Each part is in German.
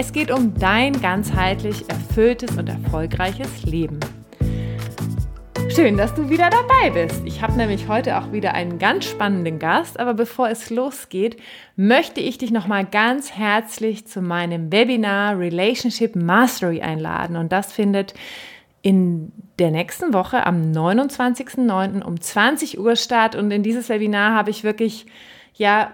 Es geht um dein ganzheitlich erfülltes und erfolgreiches Leben. Schön, dass du wieder dabei bist. Ich habe nämlich heute auch wieder einen ganz spannenden Gast, aber bevor es losgeht, möchte ich dich nochmal ganz herzlich zu meinem Webinar Relationship Mastery einladen und das findet in der nächsten Woche am 29.09. um 20 Uhr statt. Und in dieses Webinar habe ich wirklich, ja,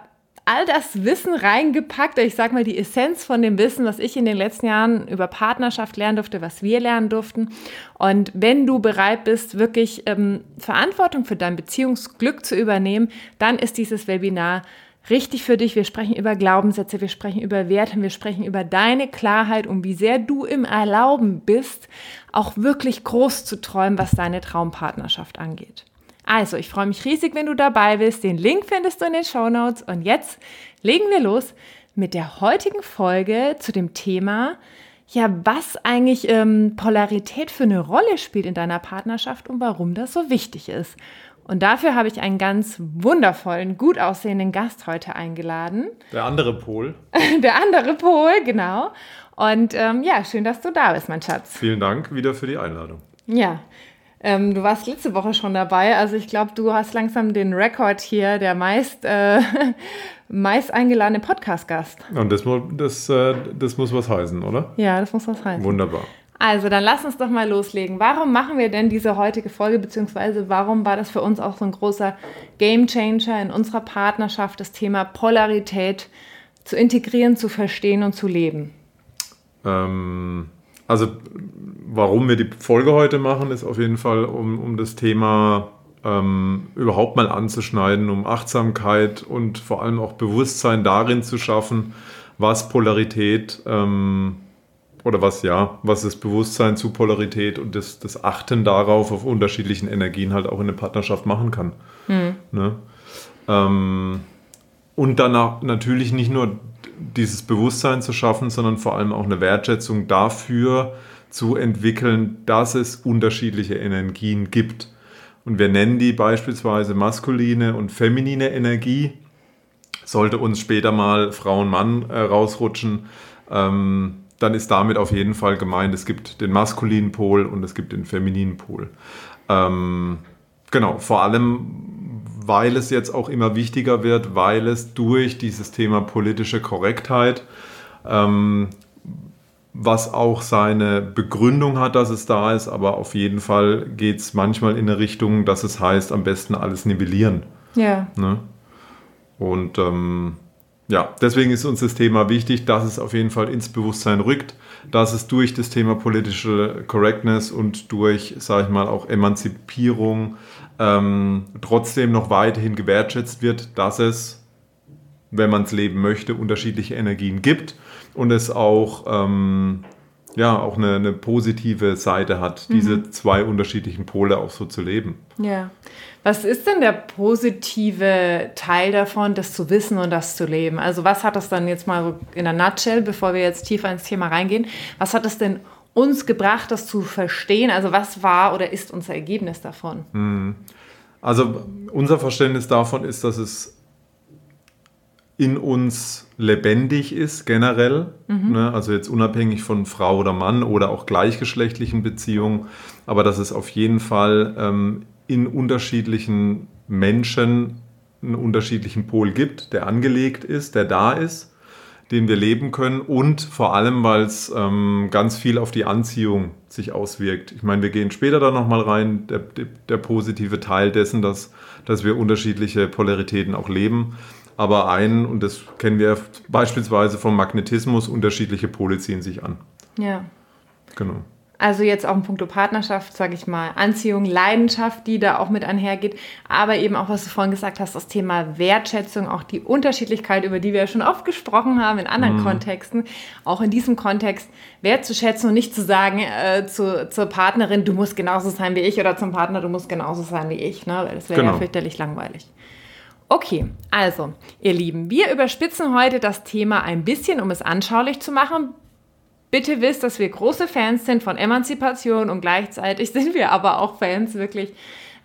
all das Wissen reingepackt, ich sage mal die Essenz von dem Wissen, was ich in den letzten Jahren über Partnerschaft lernen durfte, was wir lernen durften. Und wenn du bereit bist, wirklich ähm, Verantwortung für dein Beziehungsglück zu übernehmen, dann ist dieses Webinar richtig für dich. Wir sprechen über Glaubenssätze, wir sprechen über Werte, wir sprechen über deine Klarheit und wie sehr du im Erlauben bist, auch wirklich groß zu träumen, was deine Traumpartnerschaft angeht. Also, ich freue mich riesig, wenn du dabei bist. Den Link findest du in den Show Notes. Und jetzt legen wir los mit der heutigen Folge zu dem Thema, ja, was eigentlich ähm, Polarität für eine Rolle spielt in deiner Partnerschaft und warum das so wichtig ist. Und dafür habe ich einen ganz wundervollen, gut aussehenden Gast heute eingeladen. Der andere Pol. Der andere Pol, genau. Und ähm, ja, schön, dass du da bist, mein Schatz. Vielen Dank wieder für die Einladung. Ja, ähm, du warst letzte Woche schon dabei. Also ich glaube, du hast langsam den Rekord hier, der meist, äh, meist eingeladene Podcast-Gast. Und das, das, äh, das muss was heißen, oder? Ja, das muss was heißen. Wunderbar. Also, dann lass uns doch mal loslegen. Warum machen wir denn diese heutige Folge, beziehungsweise warum war das für uns auch so ein großer Gamechanger in unserer Partnerschaft, das Thema Polarität zu integrieren, zu verstehen und zu leben? Ähm, also, warum wir die Folge heute machen, ist auf jeden Fall, um, um das Thema ähm, überhaupt mal anzuschneiden, um Achtsamkeit und vor allem auch Bewusstsein darin zu schaffen, was Polarität ähm, oder was ja, was das Bewusstsein zu Polarität und das, das Achten darauf auf unterschiedlichen Energien halt auch in der Partnerschaft machen kann. Mhm. Ne? Ähm, und danach natürlich nicht nur dieses Bewusstsein zu schaffen, sondern vor allem auch eine Wertschätzung dafür zu entwickeln, dass es unterschiedliche Energien gibt. Und wir nennen die beispielsweise maskuline und feminine Energie. Sollte uns später mal Frau und Mann äh, rausrutschen, ähm, dann ist damit auf jeden Fall gemeint, es gibt den maskulinen Pol und es gibt den femininen Pol. Ähm, genau, vor allem, weil es jetzt auch immer wichtiger wird, weil es durch dieses Thema politische Korrektheit, ähm, was auch seine Begründung hat, dass es da ist, aber auf jeden Fall geht es manchmal in eine Richtung, dass es heißt, am besten alles nivellieren. Ja. Ne? Und ähm, ja, deswegen ist uns das Thema wichtig, dass es auf jeden Fall ins Bewusstsein rückt, dass es durch das Thema politische Correctness und durch, sage ich mal, auch Emanzipierung ähm, trotzdem noch weiterhin gewertschätzt wird, dass es, wenn man es leben möchte, unterschiedliche Energien gibt und es auch, ähm, ja, auch eine, eine, positive Seite hat, mhm. diese zwei unterschiedlichen Pole auch so zu leben. Ja. Was ist denn der positive Teil davon, das zu wissen und das zu leben? Also was hat das dann jetzt mal so in der Nutshell, bevor wir jetzt tiefer ins Thema reingehen, was hat es denn uns gebracht, das zu verstehen? Also was war oder ist unser Ergebnis davon? Hm. Also unser Verständnis davon ist, dass es in uns lebendig ist, generell. Mhm. Ne? Also jetzt unabhängig von Frau oder Mann oder auch gleichgeschlechtlichen Beziehungen, aber dass es auf jeden Fall ähm, in unterschiedlichen Menschen einen unterschiedlichen Pol gibt, der angelegt ist, der da ist, den wir leben können und vor allem, weil es ähm, ganz viel auf die Anziehung sich auswirkt. Ich meine, wir gehen später da nochmal rein, der, der, der, positive Teil dessen, dass, dass wir unterschiedliche Polaritäten auch leben. Aber ein, und das kennen wir beispielsweise vom Magnetismus, unterschiedliche Pole ziehen sich an. Ja. Genau. Also jetzt auch im Punkto Partnerschaft, sage ich mal, Anziehung, Leidenschaft, die da auch mit einhergeht, aber eben auch, was du vorhin gesagt hast, das Thema Wertschätzung, auch die Unterschiedlichkeit, über die wir ja schon oft gesprochen haben in anderen mhm. Kontexten, auch in diesem Kontext wertzuschätzen und nicht zu sagen äh, zu, zur Partnerin, du musst genauso sein wie ich oder zum Partner, du musst genauso sein wie ich, ne? das wäre genau. ja fürchterlich langweilig. Okay, also, ihr Lieben, wir überspitzen heute das Thema ein bisschen, um es anschaulich zu machen. Bitte wisst, dass wir große Fans sind von Emanzipation und gleichzeitig sind wir aber auch Fans wirklich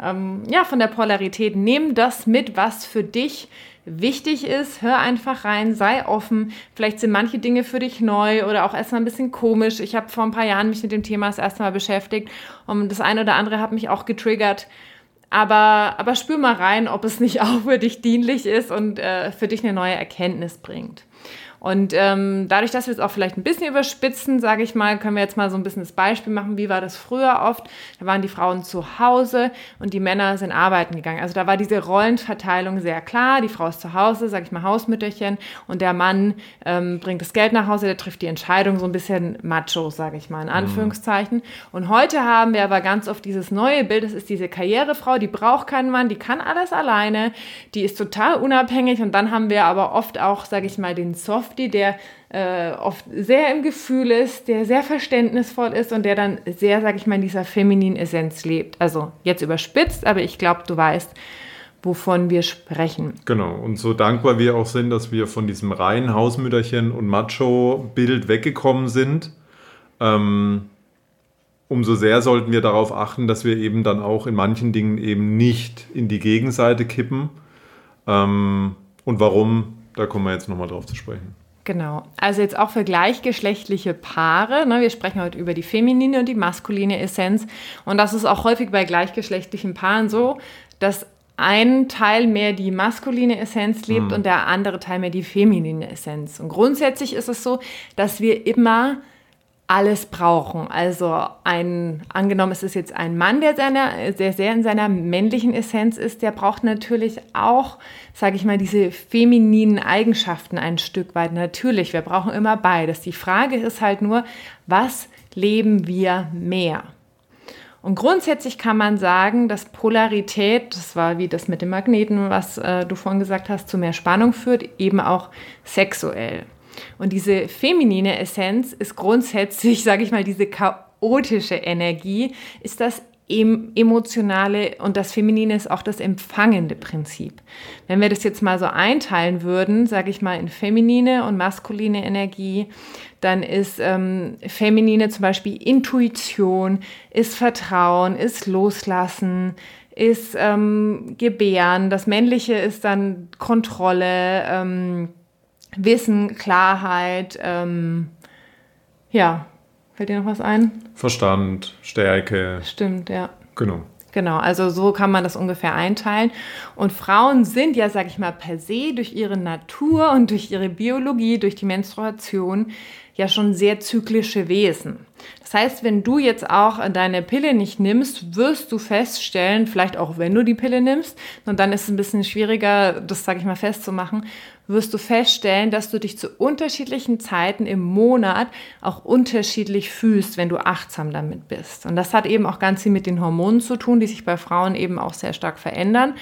ähm, ja, von der Polarität. Nimm das mit, was für dich wichtig ist. Hör einfach rein, sei offen. Vielleicht sind manche Dinge für dich neu oder auch erstmal ein bisschen komisch. Ich habe vor ein paar Jahren mich mit dem Thema das erste Mal beschäftigt und das eine oder andere hat mich auch getriggert. Aber, aber spür mal rein, ob es nicht auch für dich dienlich ist und äh, für dich eine neue Erkenntnis bringt. Und ähm, dadurch, dass wir es auch vielleicht ein bisschen überspitzen, sage ich mal, können wir jetzt mal so ein bisschen das Beispiel machen, wie war das früher oft. Da waren die Frauen zu Hause und die Männer sind arbeiten gegangen. Also da war diese Rollenverteilung sehr klar. Die Frau ist zu Hause, sage ich mal, Hausmütterchen und der Mann ähm, bringt das Geld nach Hause, der trifft die Entscheidung, so ein bisschen macho, sage ich mal, in mhm. Anführungszeichen. Und heute haben wir aber ganz oft dieses neue Bild, das ist diese Karrierefrau, die braucht keinen Mann, die kann alles alleine, die ist total unabhängig und dann haben wir aber oft auch, sage ich mal, den Soft Softie, der äh, oft sehr im Gefühl ist, der sehr verständnisvoll ist und der dann sehr, sag ich mal, in dieser femininen Essenz lebt. Also jetzt überspitzt, aber ich glaube, du weißt, wovon wir sprechen. Genau, und so dankbar wir auch sind, dass wir von diesem reinen Hausmütterchen und Macho-Bild weggekommen sind, ähm, umso sehr sollten wir darauf achten, dass wir eben dann auch in manchen Dingen eben nicht in die Gegenseite kippen. Ähm, und warum, da kommen wir jetzt nochmal drauf zu sprechen. Genau. Also jetzt auch für gleichgeschlechtliche Paare. Ne? Wir sprechen heute über die feminine und die maskuline Essenz. Und das ist auch häufig bei gleichgeschlechtlichen Paaren so, dass ein Teil mehr die maskuline Essenz lebt mhm. und der andere Teil mehr die feminine Essenz. Und grundsätzlich ist es so, dass wir immer alles brauchen. Also ein, angenommen, es ist jetzt ein Mann, der, seiner, der sehr in seiner männlichen Essenz ist, der braucht natürlich auch, sage ich mal, diese femininen Eigenschaften ein Stück weit. Natürlich, wir brauchen immer beides. Die Frage ist halt nur, was leben wir mehr? Und grundsätzlich kann man sagen, dass Polarität, das war wie das mit dem Magneten, was äh, du vorhin gesagt hast, zu mehr Spannung führt, eben auch sexuell. Und diese feminine Essenz ist grundsätzlich, sage ich mal, diese chaotische Energie, ist das emotionale und das Feminine ist auch das empfangende Prinzip. Wenn wir das jetzt mal so einteilen würden, sage ich mal in feminine und maskuline Energie, dann ist ähm, feminine zum Beispiel Intuition, ist Vertrauen, ist Loslassen, ist ähm, Gebären. Das männliche ist dann Kontrolle, ähm, Wissen, Klarheit, ähm, ja, fällt dir noch was ein? Verstand, Stärke. Stimmt, ja. Genau. Genau, also so kann man das ungefähr einteilen. Und Frauen sind ja, sag ich mal, per se durch ihre Natur und durch ihre Biologie, durch die Menstruation ja schon sehr zyklische Wesen. Das heißt, wenn du jetzt auch deine Pille nicht nimmst, wirst du feststellen, vielleicht auch wenn du die Pille nimmst, und dann ist es ein bisschen schwieriger, das sage ich mal festzumachen, wirst du feststellen, dass du dich zu unterschiedlichen Zeiten im Monat auch unterschiedlich fühlst, wenn du achtsam damit bist. Und das hat eben auch ganz viel mit den Hormonen zu tun, die sich bei Frauen eben auch sehr stark verändern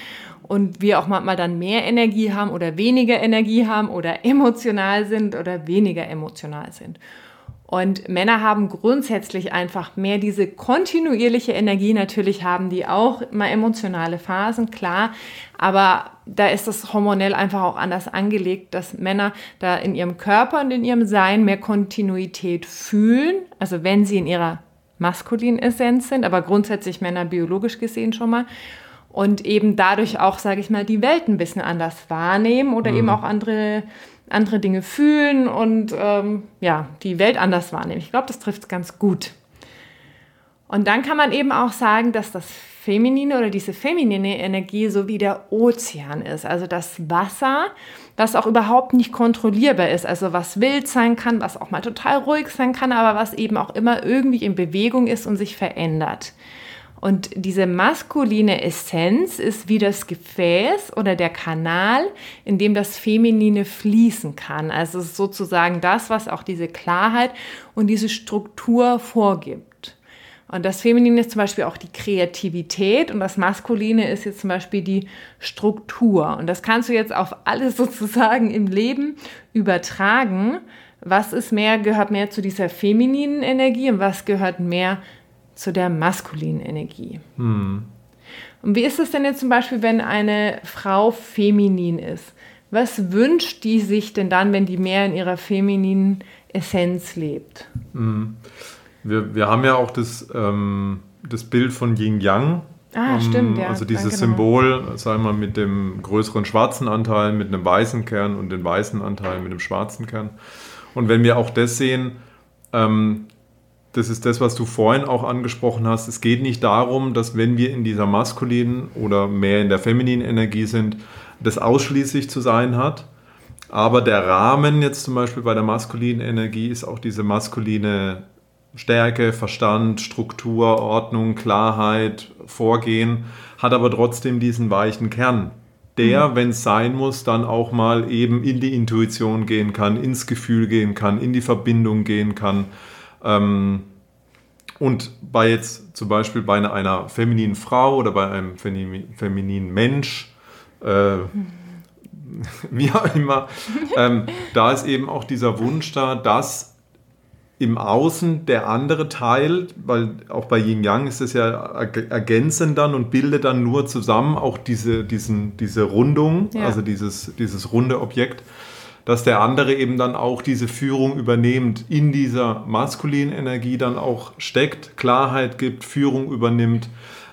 und wir auch manchmal dann mehr Energie haben oder weniger Energie haben oder emotional sind oder weniger emotional sind. Und Männer haben grundsätzlich einfach mehr diese kontinuierliche Energie. Natürlich haben die auch mal emotionale Phasen, klar. Aber da ist das hormonell einfach auch anders angelegt, dass Männer da in ihrem Körper und in ihrem Sein mehr Kontinuität fühlen. Also wenn sie in ihrer maskulinen Essenz sind, aber grundsätzlich Männer biologisch gesehen schon mal und eben dadurch auch, sage ich mal, die Welt ein bisschen anders wahrnehmen oder mhm. eben auch andere, andere Dinge fühlen und ähm, ja, die Welt anders wahrnehmen. Ich glaube, das trifft es ganz gut. Und dann kann man eben auch sagen, dass das Feminine oder diese feminine Energie so wie der Ozean ist, also das Wasser, das auch überhaupt nicht kontrollierbar ist, also was wild sein kann, was auch mal total ruhig sein kann, aber was eben auch immer irgendwie in Bewegung ist und sich verändert. Und diese maskuline Essenz ist wie das Gefäß oder der Kanal, in dem das Feminine fließen kann. Also sozusagen das, was auch diese Klarheit und diese Struktur vorgibt. Und das Feminine ist zum Beispiel auch die Kreativität und das Maskuline ist jetzt zum Beispiel die Struktur. Und das kannst du jetzt auf alles sozusagen im Leben übertragen. Was ist mehr, gehört mehr zu dieser femininen Energie und was gehört mehr zu der maskulinen Energie? Hm. Und wie ist es denn jetzt zum Beispiel, wenn eine Frau feminin ist? Was wünscht die sich denn dann, wenn die mehr in ihrer femininen Essenz lebt? Hm. Wir, wir haben ja auch das, ähm, das Bild von Yin Yang. Ah, ähm, stimmt, ja. Also dieses genau. Symbol, sagen wir mal, mit dem größeren schwarzen Anteil, mit einem weißen Kern und dem weißen Anteil mit dem schwarzen Kern. Und wenn wir auch das sehen, ähm, das ist das, was du vorhin auch angesprochen hast. Es geht nicht darum, dass wenn wir in dieser maskulinen oder mehr in der femininen Energie sind, das ausschließlich zu sein hat. Aber der Rahmen jetzt zum Beispiel bei der maskulinen Energie ist auch diese maskuline Stärke, Verstand, Struktur, Ordnung, Klarheit, Vorgehen, hat aber trotzdem diesen weichen Kern, der, mhm. wenn es sein muss, dann auch mal eben in die Intuition gehen kann, ins Gefühl gehen kann, in die Verbindung gehen kann. Ähm, und bei jetzt zum Beispiel bei einer, einer femininen Frau oder bei einem femininen Mensch, äh, wie auch immer, ähm, da ist eben auch dieser Wunsch da, dass im Außen der andere Teil, weil auch bei Yin Yang ist es ja ergänzend dann und bildet dann nur zusammen auch diese, diesen, diese Rundung, ja. also dieses, dieses runde Objekt, dass der andere eben dann auch diese Führung übernimmt, in dieser maskulinen Energie dann auch steckt, Klarheit gibt, Führung übernimmt,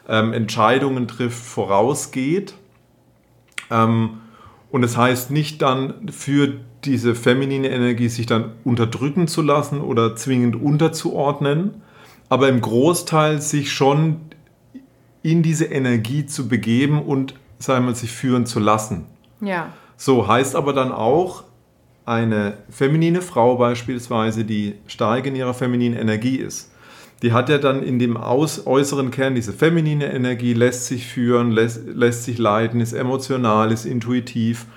ähm, Entscheidungen trifft, vorausgeht. Ähm, und es das heißt nicht dann für diese feminine Energie sich dann unterdrücken zu lassen oder zwingend unterzuordnen, aber im Großteil sich schon in diese Energie zu begeben und sagen wir, sich führen zu lassen. Ja. So heißt aber dann auch, eine feminine Frau beispielsweise, die stark in ihrer femininen Energie ist, die hat ja dann in dem aus, äußeren Kern diese feminine Energie, lässt sich führen, lässt, lässt sich leiten, ist emotional, ist intuitiv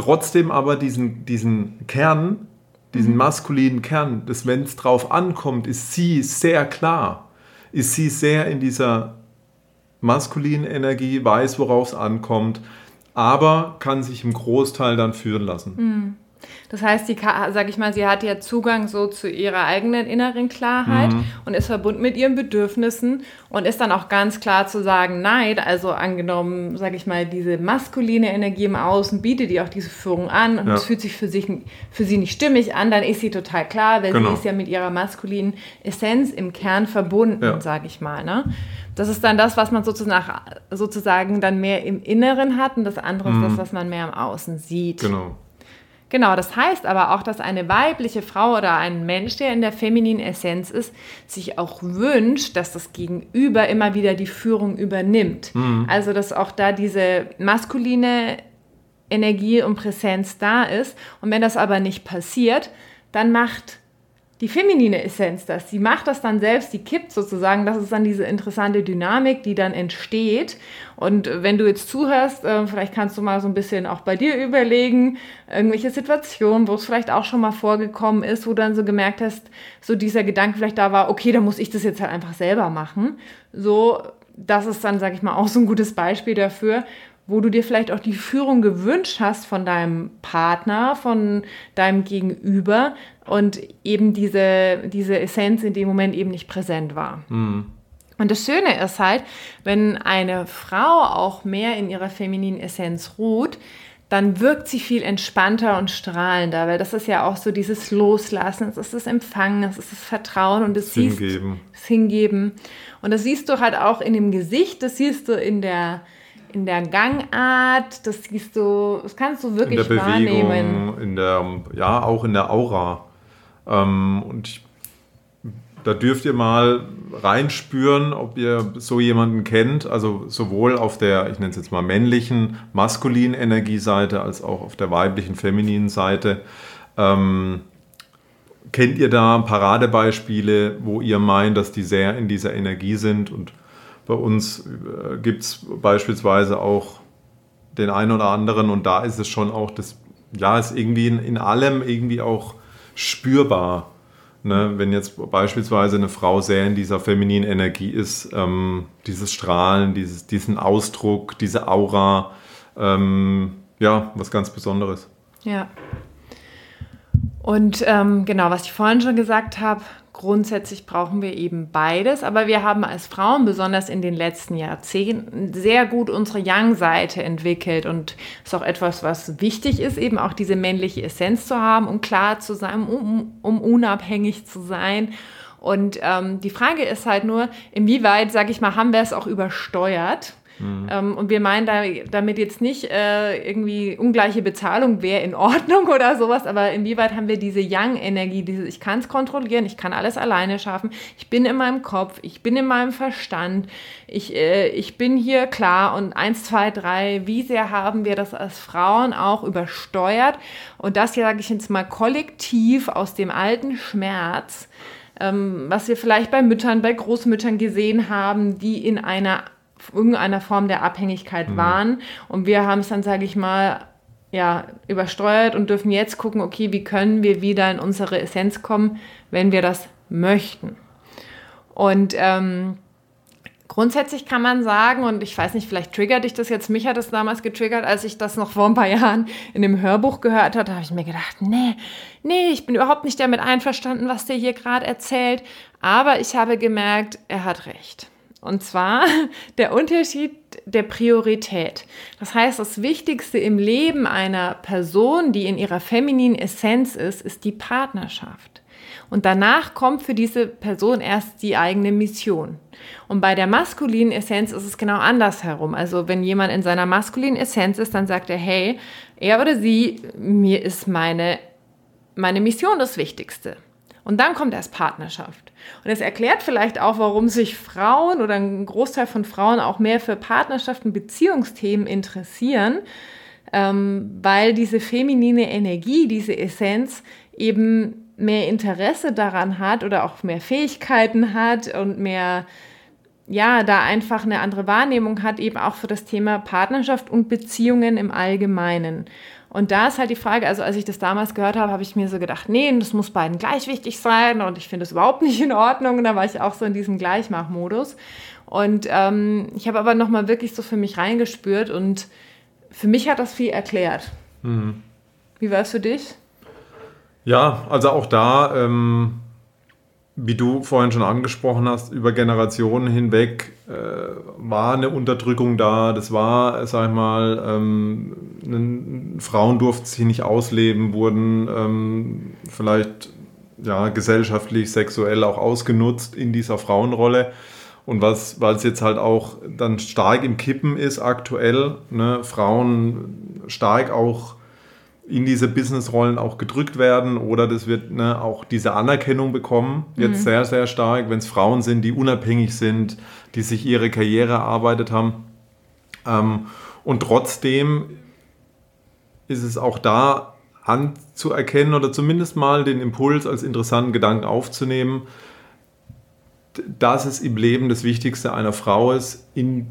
trotzdem aber diesen, diesen Kern, diesen mhm. maskulinen Kern, dass wenn es drauf ankommt, ist sie sehr klar, ist sie sehr in dieser maskulinen Energie, weiß, worauf es ankommt, aber kann sich im Großteil dann führen lassen. Mhm. Das heißt, sie, sag ich mal, sie hat ja Zugang so zu ihrer eigenen inneren Klarheit mhm. und ist verbunden mit ihren Bedürfnissen und ist dann auch ganz klar zu sagen, nein, also angenommen, sag ich mal, diese maskuline Energie im Außen bietet ihr auch diese Führung an und es fühlt sich für, sich für sie nicht stimmig an, dann ist sie total klar, weil genau. sie ist ja mit ihrer maskulinen Essenz im Kern verbunden, ja. sag ich mal. Ne? Das ist dann das, was man sozusagen, sozusagen dann mehr im Inneren hat und das andere mhm. ist das, was man mehr im Außen sieht. Genau. Genau, das heißt aber auch, dass eine weibliche Frau oder ein Mensch, der in der femininen Essenz ist, sich auch wünscht, dass das Gegenüber immer wieder die Führung übernimmt. Mhm. Also, dass auch da diese maskuline Energie und Präsenz da ist. Und wenn das aber nicht passiert, dann macht die feminine Essenz das. Sie macht das dann selbst, die kippt sozusagen. Das ist dann diese interessante Dynamik, die dann entsteht. Und wenn du jetzt zuhörst, äh, vielleicht kannst du mal so ein bisschen auch bei dir überlegen, irgendwelche Situationen, wo es vielleicht auch schon mal vorgekommen ist, wo du dann so gemerkt hast, so dieser Gedanke vielleicht da war, okay, dann muss ich das jetzt halt einfach selber machen. So, das ist dann, sag ich mal, auch so ein gutes Beispiel dafür, wo du dir vielleicht auch die Führung gewünscht hast von deinem Partner, von deinem Gegenüber und eben diese, diese Essenz in dem Moment eben nicht präsent war. Mhm. Und das Schöne ist halt, wenn eine Frau auch mehr in ihrer femininen Essenz ruht, dann wirkt sie viel entspannter und strahlender, weil das ist ja auch so dieses Loslassen, es ist das Empfangen, es ist das Vertrauen und das, Hingeben. das Hingeben. Und das siehst du halt auch in dem Gesicht, das siehst du in der, in der Gangart, das siehst du, das kannst du wirklich in der Bewegung, wahrnehmen. In der, ja, auch in der Aura. Ähm, und ich, da dürft ihr mal reinspüren, ob ihr so jemanden kennt, also sowohl auf der, ich nenne es jetzt mal männlichen, maskulinen Energieseite, als auch auf der weiblichen, femininen Seite. Ähm, kennt ihr da Paradebeispiele, wo ihr meint, dass die sehr in dieser Energie sind und bei uns äh, gibt es beispielsweise auch den einen oder anderen und da ist es schon auch das, ja, ist irgendwie in, in allem irgendwie auch spürbar. Ne, wenn jetzt beispielsweise eine Frau sehr in dieser femininen Energie ist, ähm, dieses Strahlen, dieses, diesen Ausdruck, diese Aura, ähm, ja, was ganz Besonderes. Ja. Und ähm, genau, was ich vorhin schon gesagt habe, grundsätzlich brauchen wir eben beides, aber wir haben als Frauen besonders in den letzten Jahrzehnten sehr gut unsere Yang-Seite entwickelt und ist auch etwas, was wichtig ist, eben auch diese männliche Essenz zu haben, um klar zu sein, um, um unabhängig zu sein. Und ähm, die Frage ist halt nur, inwieweit, sage ich mal, haben wir es auch übersteuert? Mhm. Ähm, und wir meinen da, damit jetzt nicht äh, irgendwie ungleiche Bezahlung wäre in Ordnung oder sowas, aber inwieweit haben wir diese Young-Energie, diese ich kann es kontrollieren, ich kann alles alleine schaffen, ich bin in meinem Kopf, ich bin in meinem Verstand, ich, äh, ich bin hier klar und eins, zwei, drei, wie sehr haben wir das als Frauen auch übersteuert und das, sage ich jetzt mal, kollektiv aus dem alten Schmerz, ähm, was wir vielleicht bei Müttern, bei Großmüttern gesehen haben, die in einer irgendeiner Form der Abhängigkeit mhm. waren. Und wir haben es dann, sage ich mal, ja, übersteuert und dürfen jetzt gucken, okay, wie können wir wieder in unsere Essenz kommen, wenn wir das möchten. Und ähm, grundsätzlich kann man sagen, und ich weiß nicht, vielleicht triggert dich das jetzt, mich hat das damals getriggert, als ich das noch vor ein paar Jahren in dem Hörbuch gehört habe, da habe ich mir gedacht, nee, nee, ich bin überhaupt nicht damit einverstanden, was der hier gerade erzählt. Aber ich habe gemerkt, er hat recht. Und zwar der Unterschied der Priorität. Das heißt, das Wichtigste im Leben einer Person, die in ihrer femininen Essenz ist, ist die Partnerschaft. Und danach kommt für diese Person erst die eigene Mission. Und bei der maskulinen Essenz ist es genau andersherum. Also wenn jemand in seiner maskulinen Essenz ist, dann sagt er, hey, er oder sie, mir ist meine, meine Mission das Wichtigste. Und dann kommt erst Partnerschaft. Und es erklärt vielleicht auch, warum sich Frauen oder ein Großteil von Frauen auch mehr für Partnerschaften, Beziehungsthemen interessieren, ähm, weil diese feminine Energie, diese Essenz eben mehr Interesse daran hat oder auch mehr Fähigkeiten hat und mehr, ja, da einfach eine andere Wahrnehmung hat, eben auch für das Thema Partnerschaft und Beziehungen im Allgemeinen. Und da ist halt die Frage, also als ich das damals gehört habe, habe ich mir so gedacht, nee, das muss beiden gleich wichtig sein und ich finde es überhaupt nicht in Ordnung. Und da war ich auch so in diesem Gleichmachmodus. Und ähm, ich habe aber nochmal wirklich so für mich reingespürt und für mich hat das viel erklärt. Mhm. Wie war es für dich? Ja, also auch da ähm, wie du vorhin schon angesprochen hast, über Generationen hinweg äh, war eine Unterdrückung da. Das war, sag ich mal, ähm, Frauen durften sich nicht ausleben, wurden ähm, vielleicht ja, gesellschaftlich, sexuell auch ausgenutzt in dieser Frauenrolle. Und was, weil es jetzt halt auch dann stark im Kippen ist aktuell, ne, Frauen stark auch in diese Businessrollen auch gedrückt werden oder das wird ne, auch diese Anerkennung bekommen, jetzt mhm. sehr, sehr stark, wenn es Frauen sind, die unabhängig sind, die sich ihre Karriere erarbeitet haben. Ähm, und trotzdem ist es auch da anzuerkennen oder zumindest mal den Impuls als interessanten Gedanken aufzunehmen, dass es im Leben das Wichtigste einer Frau ist in,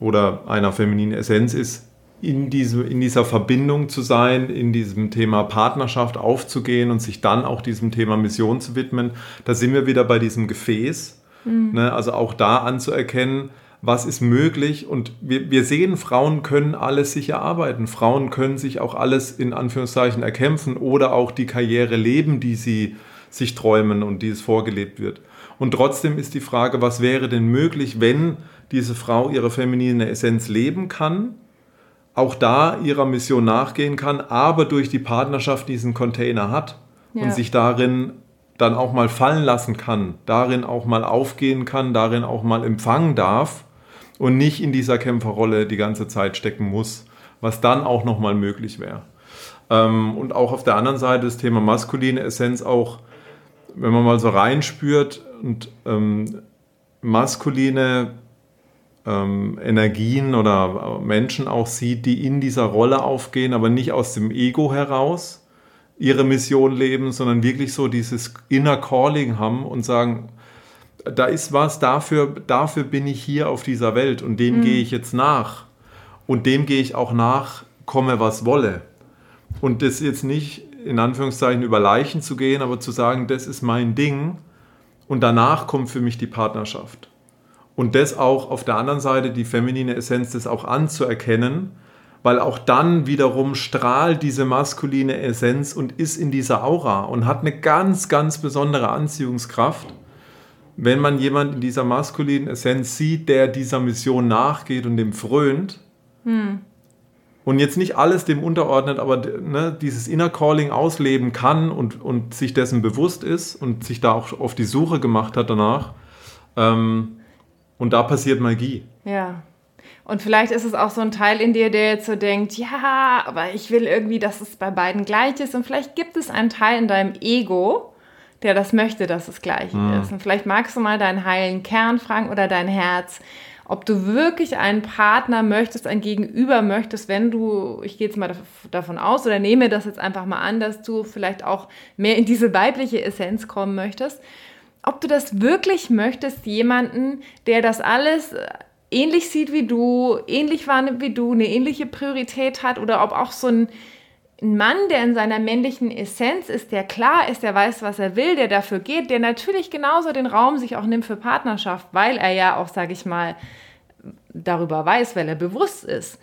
oder einer femininen Essenz ist, in, diese, in dieser Verbindung zu sein, in diesem Thema Partnerschaft aufzugehen und sich dann auch diesem Thema Mission zu widmen. Da sind wir wieder bei diesem Gefäß. Mhm. Ne? Also auch da anzuerkennen, was ist möglich. Und wir, wir sehen, Frauen können alles sich erarbeiten. Frauen können sich auch alles in Anführungszeichen erkämpfen oder auch die Karriere leben, die sie sich träumen und die es vorgelebt wird. Und trotzdem ist die Frage, was wäre denn möglich, wenn diese Frau ihre feminine Essenz leben kann, auch da ihrer Mission nachgehen kann, aber durch die Partnerschaft diesen Container hat ja. und sich darin dann auch mal fallen lassen kann, darin auch mal aufgehen kann, darin auch mal empfangen darf und nicht in dieser Kämpferrolle die ganze Zeit stecken muss, was dann auch nochmal möglich wäre. Ähm, und auch auf der anderen Seite das Thema maskuline Essenz auch, wenn man mal so reinspürt und ähm, maskuline ähm, Energien oder Menschen auch sieht, die in dieser Rolle aufgehen, aber nicht aus dem Ego heraus ihre Mission leben, sondern wirklich so dieses Inner Calling haben und sagen, da ist was, dafür, dafür bin ich hier auf dieser Welt und dem mhm. gehe ich jetzt nach. Und dem gehe ich auch nach, komme was wolle. Und das jetzt nicht in Anführungszeichen über Leichen zu gehen, aber zu sagen, das ist mein Ding und danach kommt für mich die Partnerschaft. Und das auch auf der anderen Seite, die feminine Essenz, das auch anzuerkennen, weil auch dann wiederum strahlt diese maskuline Essenz und ist in dieser Aura und hat eine ganz, ganz besondere Anziehungskraft, wenn man jemanden in dieser maskulinen Essenz sieht, der dieser Mission nachgeht und dem frönt. Hm. Und jetzt nicht alles dem unterordnet, aber ne, dieses Inner Calling ausleben kann und, und sich dessen bewusst ist und sich da auch auf die Suche gemacht hat danach. Ähm, und da passiert Magie. Ja. Und vielleicht ist es auch so ein Teil in dir, der jetzt so denkt, ja, aber ich will irgendwie, dass es bei beiden gleich ist. Und vielleicht gibt es einen Teil in deinem Ego, der das möchte, dass es gleich mhm. ist. Und vielleicht magst du mal deinen heilen Kern fragen oder dein Herz, ob du wirklich einen Partner möchtest, ein Gegenüber möchtest, wenn du, ich gehe jetzt mal davon aus oder nehme das jetzt einfach mal an, dass du vielleicht auch mehr in diese weibliche Essenz kommen möchtest ob du das wirklich möchtest, jemanden, der das alles äh, ähnlich sieht wie du, ähnlich wahrnimmt wie du, eine ähnliche Priorität hat oder ob auch so ein, ein Mann, der in seiner männlichen Essenz ist, der klar ist, der weiß, was er will, der dafür geht, der natürlich genauso den Raum sich auch nimmt für Partnerschaft, weil er ja auch, sage ich mal, darüber weiß, weil er bewusst ist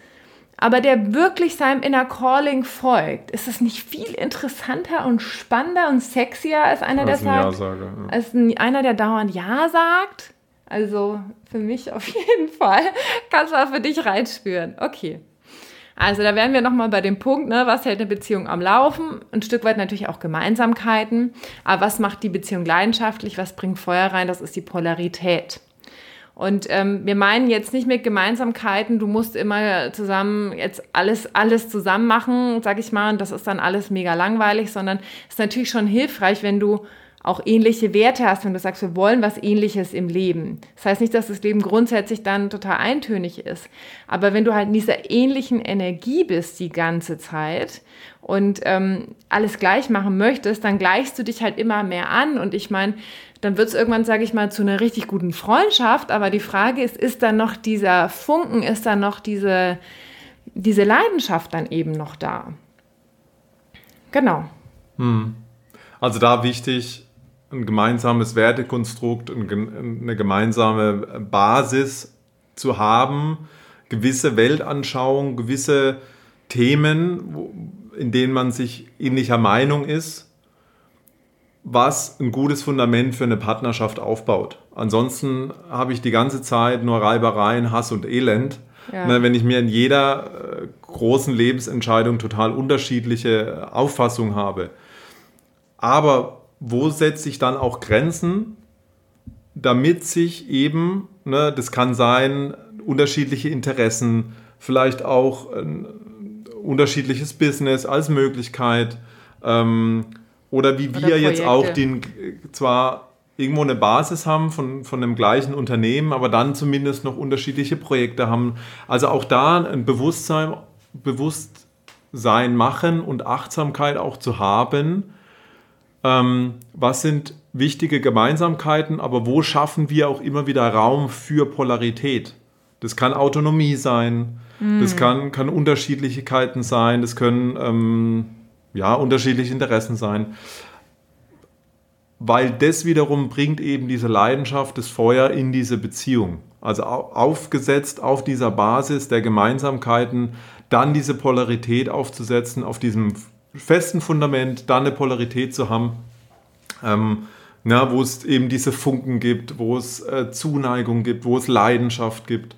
aber der wirklich seinem Inner Calling folgt, ist es nicht viel interessanter und spannender und sexier als einer, als der sagt, ja als ein, einer, der dauernd Ja sagt? Also für mich auf jeden Fall. Kannst du auch für dich reinspüren. Okay. Also da wären wir nochmal bei dem Punkt, ne, was hält eine Beziehung am Laufen? Ein Stück weit natürlich auch Gemeinsamkeiten. Aber was macht die Beziehung leidenschaftlich? Was bringt Feuer rein? Das ist die Polarität. Und ähm, wir meinen jetzt nicht mit Gemeinsamkeiten, du musst immer zusammen jetzt alles, alles zusammen machen, sag ich mal, und das ist dann alles mega langweilig, sondern es ist natürlich schon hilfreich, wenn du auch ähnliche Werte hast, wenn du sagst, wir wollen was ähnliches im Leben. Das heißt nicht, dass das Leben grundsätzlich dann total eintönig ist, aber wenn du halt in dieser ähnlichen Energie bist die ganze Zeit und ähm, alles gleich machen möchtest, dann gleichst du dich halt immer mehr an und ich meine, dann wird es irgendwann, sage ich mal, zu einer richtig guten Freundschaft. Aber die Frage ist, ist da noch dieser Funken, ist da noch diese, diese Leidenschaft dann eben noch da? Genau. Hm. Also da wichtig, ein gemeinsames Wertekonstrukt, eine gemeinsame Basis zu haben, gewisse Weltanschauung, gewisse Themen, in denen man sich ähnlicher Meinung ist was ein gutes Fundament für eine Partnerschaft aufbaut. Ansonsten habe ich die ganze Zeit nur Reibereien, Hass und Elend. Ja. Ne, wenn ich mir in jeder äh, großen Lebensentscheidung total unterschiedliche Auffassungen habe. Aber wo setze ich dann auch Grenzen, damit sich eben, ne, das kann sein, unterschiedliche Interessen, vielleicht auch ein unterschiedliches Business als Möglichkeit, ähm, oder wie wir Oder jetzt auch den zwar irgendwo eine Basis haben von, von dem gleichen Unternehmen, aber dann zumindest noch unterschiedliche Projekte haben. Also auch da ein Bewusstsein, Bewusstsein machen und Achtsamkeit auch zu haben. Ähm, was sind wichtige Gemeinsamkeiten, aber wo schaffen wir auch immer wieder Raum für Polarität? Das kann Autonomie sein, mm. das kann, kann Unterschiedlichkeiten sein, das können ähm, ja, unterschiedliche Interessen sein. Weil das wiederum bringt eben diese Leidenschaft, das Feuer in diese Beziehung. Also aufgesetzt auf dieser Basis der Gemeinsamkeiten, dann diese Polarität aufzusetzen, auf diesem festen Fundament, dann eine Polarität zu haben, ähm, na, wo es eben diese Funken gibt, wo es äh, Zuneigung gibt, wo es Leidenschaft gibt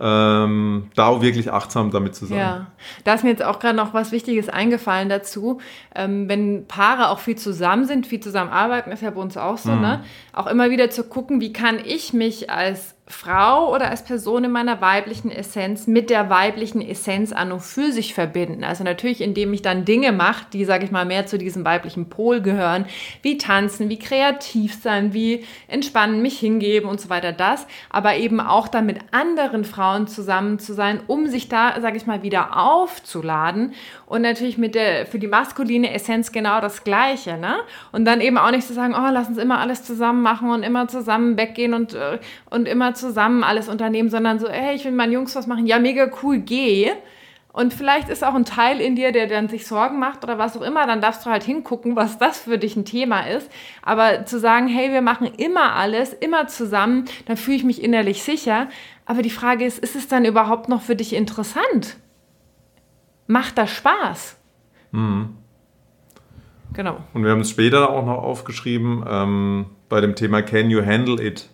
ähm, da auch wirklich achtsam damit zu sein. Ja, da ist mir jetzt auch gerade noch was Wichtiges eingefallen dazu. Ähm, wenn Paare auch viel zusammen sind, viel zusammenarbeiten, ist ja bei uns auch so, mhm. ne? Auch immer wieder zu gucken, wie kann ich mich als Frau oder als Person in meiner weiblichen Essenz mit der weiblichen Essenz an und für sich verbinden. Also natürlich, indem ich dann Dinge mache, die, sage ich mal, mehr zu diesem weiblichen Pol gehören, wie tanzen, wie kreativ sein, wie entspannen, mich hingeben und so weiter, das, aber eben auch dann mit anderen Frauen zusammen zu sein, um sich da, sage ich mal, wieder aufzuladen und natürlich mit der, für die maskuline Essenz genau das Gleiche, ne? Und dann eben auch nicht zu sagen, oh, lass uns immer alles zusammen machen und immer zusammen weggehen und, äh, und immer zusammen alles unternehmen, sondern so, hey, ich will meinen Jungs was machen, ja, mega cool, geh. Und vielleicht ist auch ein Teil in dir, der dann sich Sorgen macht oder was auch immer, dann darfst du halt hingucken, was das für dich ein Thema ist. Aber zu sagen, hey, wir machen immer alles, immer zusammen, dann fühle ich mich innerlich sicher. Aber die Frage ist, ist es dann überhaupt noch für dich interessant? Macht das Spaß? Mhm. Genau. Und wir haben es später auch noch aufgeschrieben ähm, bei dem Thema Can you handle it?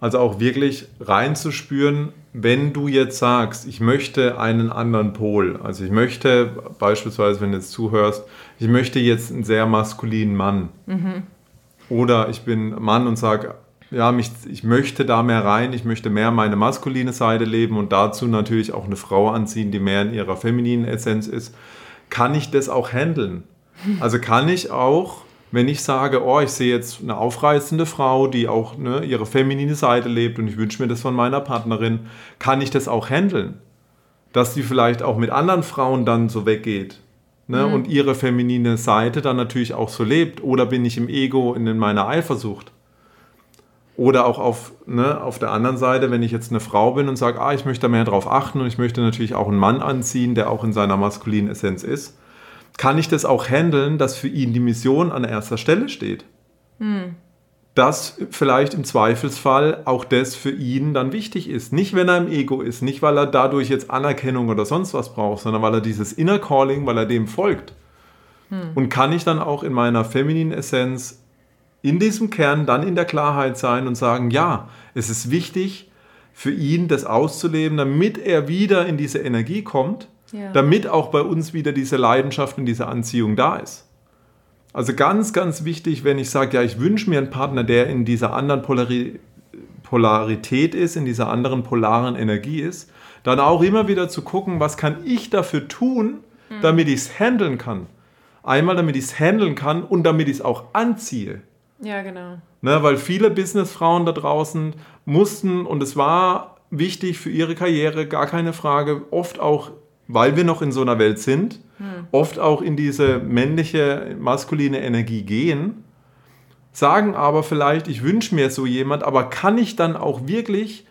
Also auch wirklich reinzuspüren, wenn du jetzt sagst, ich möchte einen anderen Pol, also ich möchte beispielsweise, wenn du jetzt zuhörst, ich möchte jetzt einen sehr maskulinen Mann. Mhm. Oder ich bin Mann und sage, ja, mich, ich möchte da mehr rein, ich möchte mehr meine maskuline Seite leben und dazu natürlich auch eine Frau anziehen, die mehr in ihrer femininen Essenz ist. Kann ich das auch handeln? Also kann ich auch wenn ich sage, oh, ich sehe jetzt eine aufreizende Frau, die auch ne, ihre feminine Seite lebt und ich wünsche mir das von meiner Partnerin, kann ich das auch handeln? Dass sie vielleicht auch mit anderen Frauen dann so weggeht ne, mhm. und ihre feminine Seite dann natürlich auch so lebt? Oder bin ich im Ego in meiner Eifersucht? Oder auch auf, ne, auf der anderen Seite, wenn ich jetzt eine Frau bin und sage, ah, ich möchte da mehr drauf achten und ich möchte natürlich auch einen Mann anziehen, der auch in seiner maskulinen Essenz ist kann ich das auch handeln, dass für ihn die Mission an erster Stelle steht. Hm. Dass vielleicht im Zweifelsfall auch das für ihn dann wichtig ist. Nicht, wenn er im Ego ist, nicht, weil er dadurch jetzt Anerkennung oder sonst was braucht, sondern weil er dieses Inner Calling, weil er dem folgt. Hm. Und kann ich dann auch in meiner femininen Essenz in diesem Kern dann in der Klarheit sein und sagen, ja, es ist wichtig für ihn, das auszuleben, damit er wieder in diese Energie kommt ja. damit auch bei uns wieder diese Leidenschaft und diese Anziehung da ist. Also ganz, ganz wichtig, wenn ich sage, ja, ich wünsche mir einen Partner, der in dieser anderen Polari Polarität ist, in dieser anderen polaren Energie ist, dann auch immer wieder zu gucken, was kann ich dafür tun, mhm. damit ich es handeln kann. Einmal, damit ich es handeln kann und damit ich es auch anziehe. Ja, genau. Ne, weil viele Businessfrauen da draußen mussten, und es war wichtig für ihre Karriere, gar keine Frage, oft auch weil wir noch in so einer Welt sind, hm. oft auch in diese männliche, maskuline Energie gehen, sagen aber vielleicht, ich wünsche mir so jemand, aber kann ich dann auch wirklich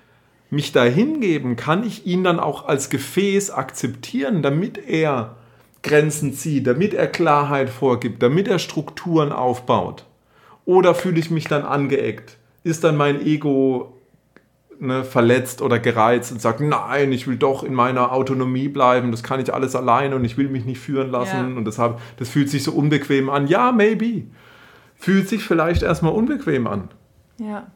mich da hingeben? Kann ich ihn dann auch als Gefäß akzeptieren, damit er Grenzen zieht, damit er Klarheit vorgibt, damit er Strukturen aufbaut? Oder fühle ich mich dann angeeckt? Ist dann mein Ego ne, verletzt oder gereizt und sagt, nein, ich will doch in meiner Autonomie bleiben, das kann ich alles alleine und ich will mich nicht führen lassen ja. und deshalb, das fühlt sich so unbequem an. Ja, maybe. Fühlt sich vielleicht erstmal unbequem an. Ja.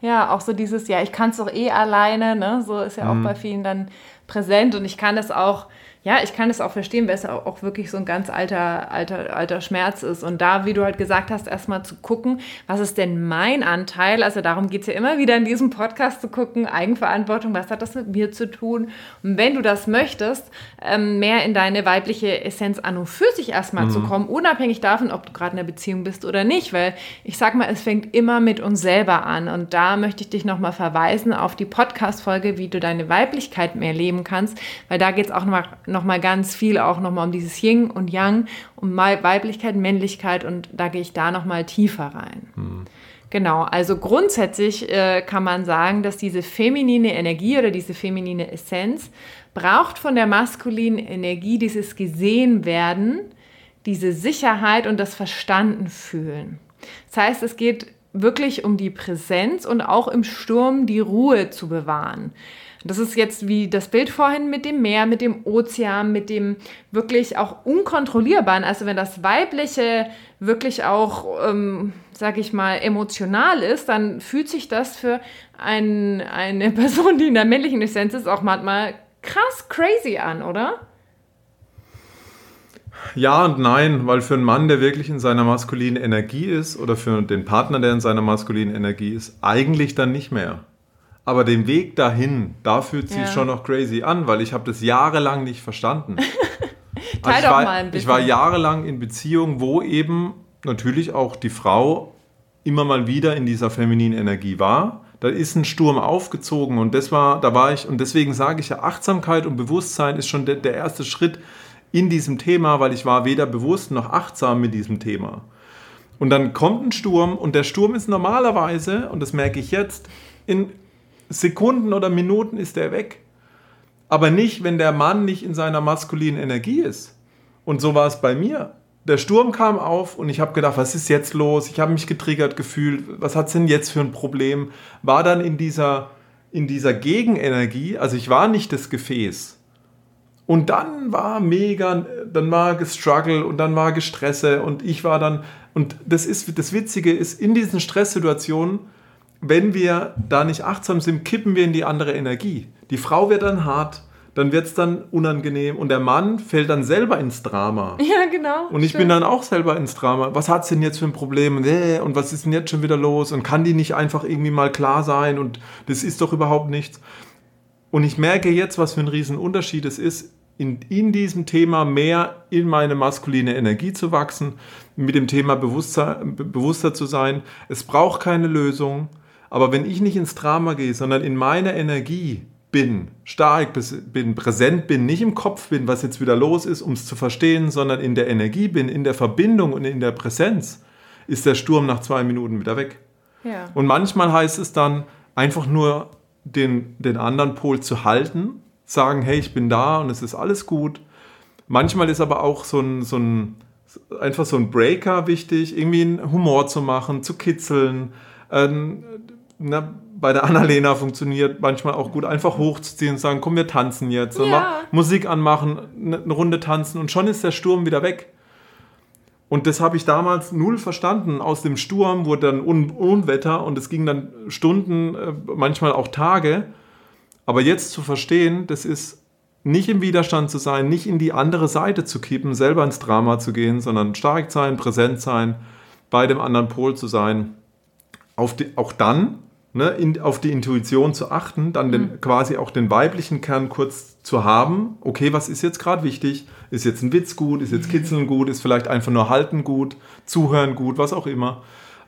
Ja, auch so dieses, ja, ich kann es doch eh alleine, ne? So ist ja mhm. auch bei vielen dann präsent und ich kann es auch ja, ich kann es auch verstehen, weil es auch wirklich so ein ganz alter, alter, alter Schmerz ist. Und da, wie du halt gesagt hast, erstmal zu gucken, was ist denn mein Anteil? Also darum geht es ja immer wieder in diesem Podcast zu gucken, Eigenverantwortung, was hat das mit mir zu tun? Und wenn du das möchtest, ähm, mehr in deine weibliche Essenz an und für sich erstmal mhm. zu kommen, unabhängig davon, ob du gerade in einer Beziehung bist oder nicht, weil ich sag mal, es fängt immer mit uns selber an. Und da möchte ich dich nochmal verweisen auf die Podcast-Folge, wie du deine Weiblichkeit mehr leben kannst, weil da geht es auch nochmal nochmal ganz viel auch nochmal um dieses Yin und Yang, um Weiblichkeit, Männlichkeit und da gehe ich da nochmal tiefer rein. Mhm. Genau, also grundsätzlich äh, kann man sagen, dass diese feminine Energie oder diese feminine Essenz braucht von der maskulinen Energie dieses gesehen werden, diese Sicherheit und das verstanden fühlen. Das heißt, es geht wirklich um die Präsenz und auch im Sturm die Ruhe zu bewahren. Das ist jetzt wie das Bild vorhin mit dem Meer, mit dem Ozean, mit dem wirklich auch unkontrollierbaren. Also wenn das Weibliche wirklich auch, ähm, sag ich mal, emotional ist, dann fühlt sich das für ein, eine Person, die in der männlichen Essenz ist, auch manchmal krass crazy an, oder? Ja und nein, weil für einen Mann, der wirklich in seiner maskulinen Energie ist, oder für den Partner, der in seiner maskulinen Energie ist, eigentlich dann nicht mehr. Aber den Weg dahin, da fühlt sich ja. schon noch crazy an, weil ich habe das jahrelang nicht verstanden. Teil also doch war, mal ein bisschen. Ich war jahrelang in Beziehungen, wo eben natürlich auch die Frau immer mal wieder in dieser femininen Energie war. Da ist ein Sturm aufgezogen und das war, da war ich, und deswegen sage ich ja, Achtsamkeit und Bewusstsein ist schon der, der erste Schritt in diesem Thema, weil ich war weder bewusst noch achtsam mit diesem Thema. Und dann kommt ein Sturm und der Sturm ist normalerweise, und das merke ich jetzt, in Sekunden oder Minuten ist der weg. aber nicht, wenn der Mann nicht in seiner maskulinen Energie ist. Und so war es bei mir. Der Sturm kam auf und ich habe gedacht, was ist jetzt los? Ich habe mich getriggert gefühlt. Was hat es denn jetzt für ein Problem? War dann in dieser, in dieser Gegenenergie, also ich war nicht das Gefäß. Und dann war mega, dann war gestruggle und dann war Gestresse und ich war dann, und das ist, das Witzige ist, in diesen Stresssituationen, wenn wir da nicht achtsam sind, kippen wir in die andere Energie. Die Frau wird dann hart, dann wird es dann unangenehm und der Mann fällt dann selber ins Drama. Ja, genau. Und ich stimmt. bin dann auch selber ins Drama. Was hat sie denn jetzt für ein Problem? Und was ist denn jetzt schon wieder los? Und kann die nicht einfach irgendwie mal klar sein? Und das ist doch überhaupt nichts. Und ich merke jetzt, was für ein Riesenunterschied es ist, in, in diesem Thema mehr in meine maskuline Energie zu wachsen, mit dem Thema bewusster, bewusster zu sein. Es braucht keine Lösung. Aber wenn ich nicht ins Drama gehe, sondern in meiner Energie bin, stark bin, präsent bin, nicht im Kopf bin, was jetzt wieder los ist, um es zu verstehen, sondern in der Energie bin, in der Verbindung und in der Präsenz, ist der Sturm nach zwei Minuten wieder weg. Ja. Und manchmal heißt es dann einfach nur den, den anderen Pol zu halten, sagen, hey, ich bin da und es ist alles gut. Manchmal ist aber auch so ein, so ein einfach so ein Breaker wichtig, irgendwie einen Humor zu machen, zu kitzeln. Ähm, na, bei der Annalena funktioniert manchmal auch gut, einfach hochzuziehen und sagen, komm, wir tanzen jetzt. Ja. Musik anmachen, eine Runde tanzen und schon ist der Sturm wieder weg. Und das habe ich damals null verstanden. Aus dem Sturm wurde dann Un Unwetter und es ging dann Stunden, äh, manchmal auch Tage. Aber jetzt zu verstehen, das ist nicht im Widerstand zu sein, nicht in die andere Seite zu kippen, selber ins Drama zu gehen, sondern stark sein, präsent sein, bei dem anderen Pol zu sein. Die, auch dann, ne, in, auf die Intuition zu achten, dann den, mhm. quasi auch den weiblichen Kern kurz zu haben. Okay, was ist jetzt gerade wichtig? Ist jetzt ein Witz gut? Ist jetzt Kitzeln gut? Ist vielleicht einfach nur Halten gut? Zuhören gut? Was auch immer.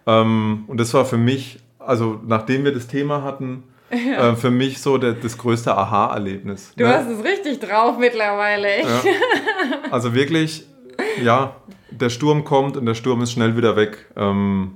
Ähm, und das war für mich, also nachdem wir das Thema hatten, ja. äh, für mich so der, das größte Aha-Erlebnis. Du ne? hast es richtig drauf mittlerweile. Ja. Also wirklich, ja, der Sturm kommt und der Sturm ist schnell wieder weg. Ähm,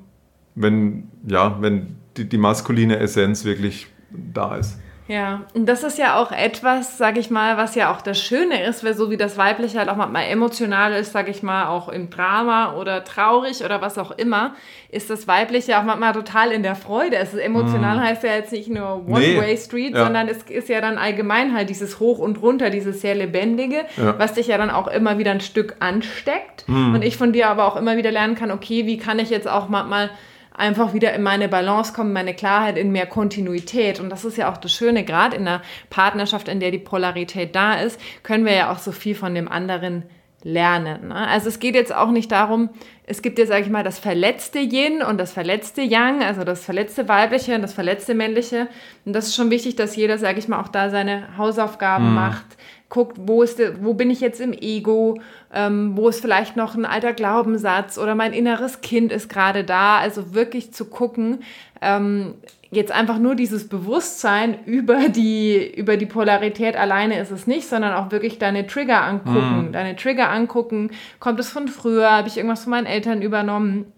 wenn, ja, wenn die, die maskuline Essenz wirklich da ist. Ja, und das ist ja auch etwas, sag ich mal, was ja auch das Schöne ist, weil so wie das Weibliche halt auch manchmal emotional ist, sag ich mal, auch im Drama oder traurig oder was auch immer, ist das Weibliche auch manchmal total in der Freude. Es ist emotional mm. heißt ja jetzt nicht nur One-Way-Street, nee. ja. sondern es ist ja dann allgemein halt dieses Hoch und Runter, dieses sehr Lebendige, ja. was dich ja dann auch immer wieder ein Stück ansteckt. Mm. Und ich von dir aber auch immer wieder lernen kann, okay, wie kann ich jetzt auch manchmal einfach wieder in meine Balance kommen, meine Klarheit, in mehr Kontinuität. Und das ist ja auch das Schöne, gerade in einer Partnerschaft, in der die Polarität da ist, können wir ja auch so viel von dem anderen lernen. Ne? Also es geht jetzt auch nicht darum, es gibt ja, sage ich mal, das verletzte Yin und das verletzte Yang, also das verletzte Weibliche und das verletzte Männliche. Und das ist schon wichtig, dass jeder, sage ich mal, auch da seine Hausaufgaben mhm. macht, guckt, wo, ist wo bin ich jetzt im Ego, ähm, wo ist vielleicht noch ein alter Glaubenssatz oder mein inneres Kind ist gerade da. Also wirklich zu gucken, ähm, jetzt einfach nur dieses Bewusstsein über die, über die Polarität alleine ist es nicht, sondern auch wirklich deine Trigger angucken. Mhm. Deine Trigger angucken, kommt es von früher, habe ich irgendwas von meinen Eltern übernommen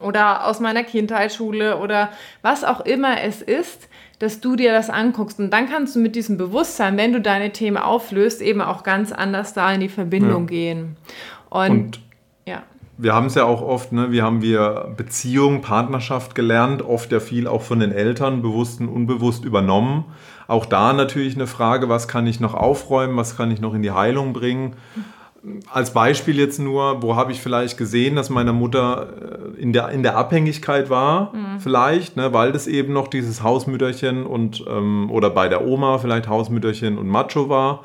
oder aus meiner Kindheitsschule oder was auch immer es ist dass du dir das anguckst. Und dann kannst du mit diesem Bewusstsein, wenn du deine Themen auflöst, eben auch ganz anders da in die Verbindung ja. gehen. Und, Und, ja. Wir haben es ja auch oft, ne, wie haben wir Beziehung, Partnerschaft gelernt, oft ja viel auch von den Eltern, bewusst und unbewusst übernommen. Auch da natürlich eine Frage, was kann ich noch aufräumen, was kann ich noch in die Heilung bringen als Beispiel jetzt nur, wo habe ich vielleicht gesehen, dass meine Mutter äh, in der, in der Abhängigkeit war, mhm. vielleicht, ne, weil das eben noch dieses Hausmütterchen und ähm, oder bei der Oma vielleicht Hausmütterchen und Macho war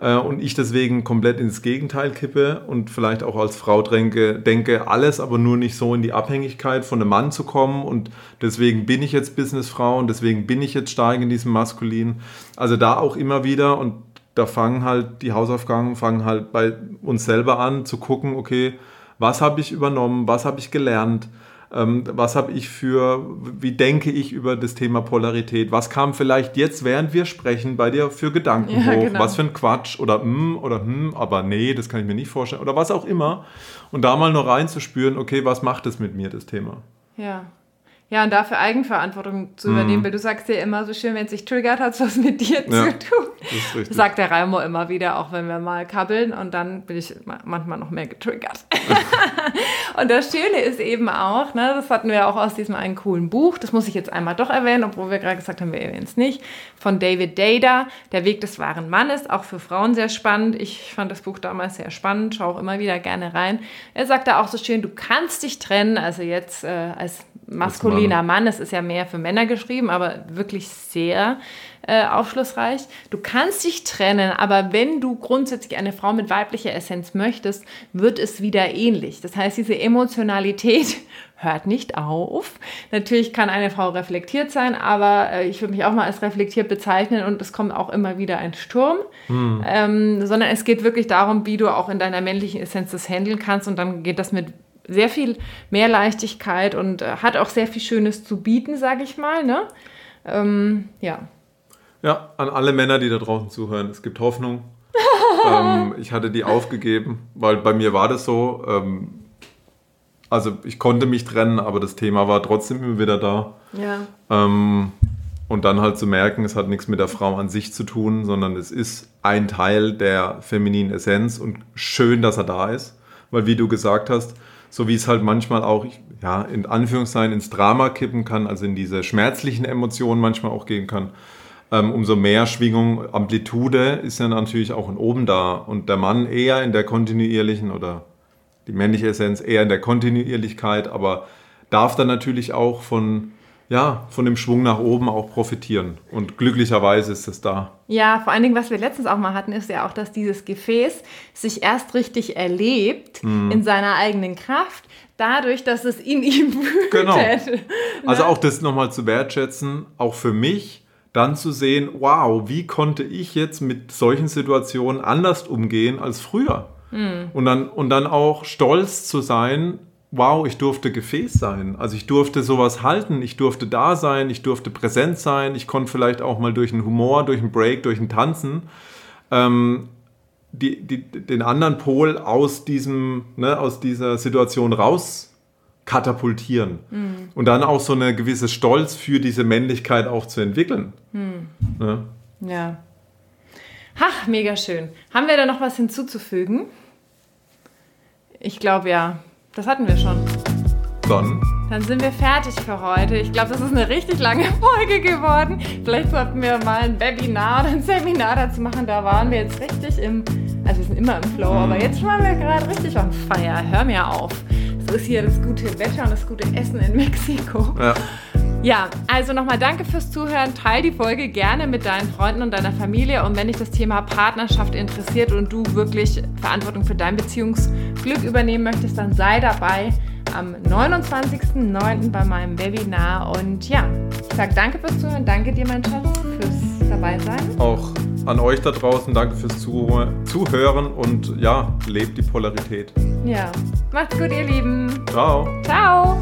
äh, und ich deswegen komplett ins Gegenteil kippe und vielleicht auch als Frau denke, denke, alles, aber nur nicht so in die Abhängigkeit von einem Mann zu kommen und deswegen bin ich jetzt Businessfrau und deswegen bin ich jetzt stark in diesem Maskulin. Also da auch immer wieder und da fangen halt die Hausaufgaben fangen halt bei uns selber an zu gucken, okay, was habe ich übernommen, was habe ich gelernt, ähm, was habe ich für, wie denke ich über das Thema Polarität, was kam vielleicht jetzt, während wir sprechen, bei dir für Gedanken ja, hoch, genau. was für ein Quatsch oder hm oder hm, aber nee, das kann ich mir nicht vorstellen oder was auch immer und da mal nur reinzuspüren, okay, was macht es mit mir, das Thema. Ja. Ja, und dafür Eigenverantwortung zu übernehmen, mhm. weil du sagst ja immer so schön, wenn es sich triggert, hat es was mit dir ja, zu tun. Sagt der Raimo immer wieder, auch wenn wir mal kabbeln und dann bin ich manchmal noch mehr getriggert. und das Schöne ist eben auch, ne, das hatten wir auch aus diesem einen coolen Buch, das muss ich jetzt einmal doch erwähnen, obwohl wir gerade gesagt haben, wir erwähnen es nicht, von David Dada, Der Weg des wahren Mannes, auch für Frauen sehr spannend. Ich fand das Buch damals sehr spannend, schaue auch immer wieder gerne rein. Er sagt da auch so schön, du kannst dich trennen, also jetzt äh, als maskuliner Mann. Es ist ja mehr für Männer geschrieben, aber wirklich sehr äh, aufschlussreich. Du kannst dich trennen, aber wenn du grundsätzlich eine Frau mit weiblicher Essenz möchtest, wird es wieder ähnlich. Das heißt, diese Emotionalität hört nicht auf. Natürlich kann eine Frau reflektiert sein, aber äh, ich würde mich auch mal als reflektiert bezeichnen und es kommt auch immer wieder ein Sturm, hm. ähm, sondern es geht wirklich darum, wie du auch in deiner männlichen Essenz das handeln kannst und dann geht das mit sehr viel mehr Leichtigkeit und äh, hat auch sehr viel Schönes zu bieten, sage ich mal. Ne? Ähm, ja. Ja, an alle Männer, die da draußen zuhören, es gibt Hoffnung. ähm, ich hatte die aufgegeben, weil bei mir war das so. Ähm, also ich konnte mich trennen, aber das Thema war trotzdem immer wieder da. Ja. Ähm, und dann halt zu merken, es hat nichts mit der Frau an sich zu tun, sondern es ist ein Teil der femininen Essenz und schön, dass er da ist. Weil wie du gesagt hast, so wie es halt manchmal auch, ja, in Anführungszeichen ins Drama kippen kann, also in diese schmerzlichen Emotionen manchmal auch gehen kann. Ähm, umso mehr Schwingung, Amplitude ist ja natürlich auch in oben da und der Mann eher in der kontinuierlichen oder die männliche Essenz eher in der Kontinuierlichkeit, aber darf dann natürlich auch von ja, von dem Schwung nach oben auch profitieren. Und glücklicherweise ist es da. Ja, vor allen Dingen, was wir letztens auch mal hatten, ist ja auch, dass dieses Gefäß sich erst richtig erlebt mhm. in seiner eigenen Kraft, dadurch, dass es in ihm wütet. Genau. Also auch das nochmal zu wertschätzen, auch für mich, dann zu sehen, wow, wie konnte ich jetzt mit solchen Situationen anders umgehen als früher? Mhm. Und, dann, und dann auch stolz zu sein, wow, ich durfte Gefäß sein. Also ich durfte sowas halten, ich durfte da sein, ich durfte präsent sein, ich konnte vielleicht auch mal durch einen Humor, durch einen Break, durch ein Tanzen ähm, die, die, den anderen Pol aus, diesem, ne, aus dieser Situation raus katapultieren. Mhm. Und dann auch so eine gewisse Stolz für diese Männlichkeit auch zu entwickeln. Mhm. Ne? Ja. Ach, mega schön. Haben wir da noch was hinzuzufügen? Ich glaube ja. Das hatten wir schon. Dann. Dann sind wir fertig für heute. Ich glaube, das ist eine richtig lange Folge geworden. Vielleicht sollten wir mal ein Webinar oder ein Seminar dazu machen. Da waren wir jetzt richtig im, also wir sind immer im Flow, aber mhm. jetzt waren wir gerade richtig on fire. Hör mir auf. So ist hier das gute Wetter und das gute Essen in Mexiko. Ja. Ja, also nochmal danke fürs Zuhören. Teil die Folge gerne mit deinen Freunden und deiner Familie. Und wenn dich das Thema Partnerschaft interessiert und du wirklich Verantwortung für dein Beziehungsglück übernehmen möchtest, dann sei dabei am 29.09. bei meinem Webinar. Und ja, ich sage danke fürs Zuhören. Danke dir, mein Schatz, fürs dabei sein. Auch an euch da draußen, danke fürs Zuhören und ja, lebt die Polarität. Ja, macht's gut, ihr Lieben. Ciao. Ciao.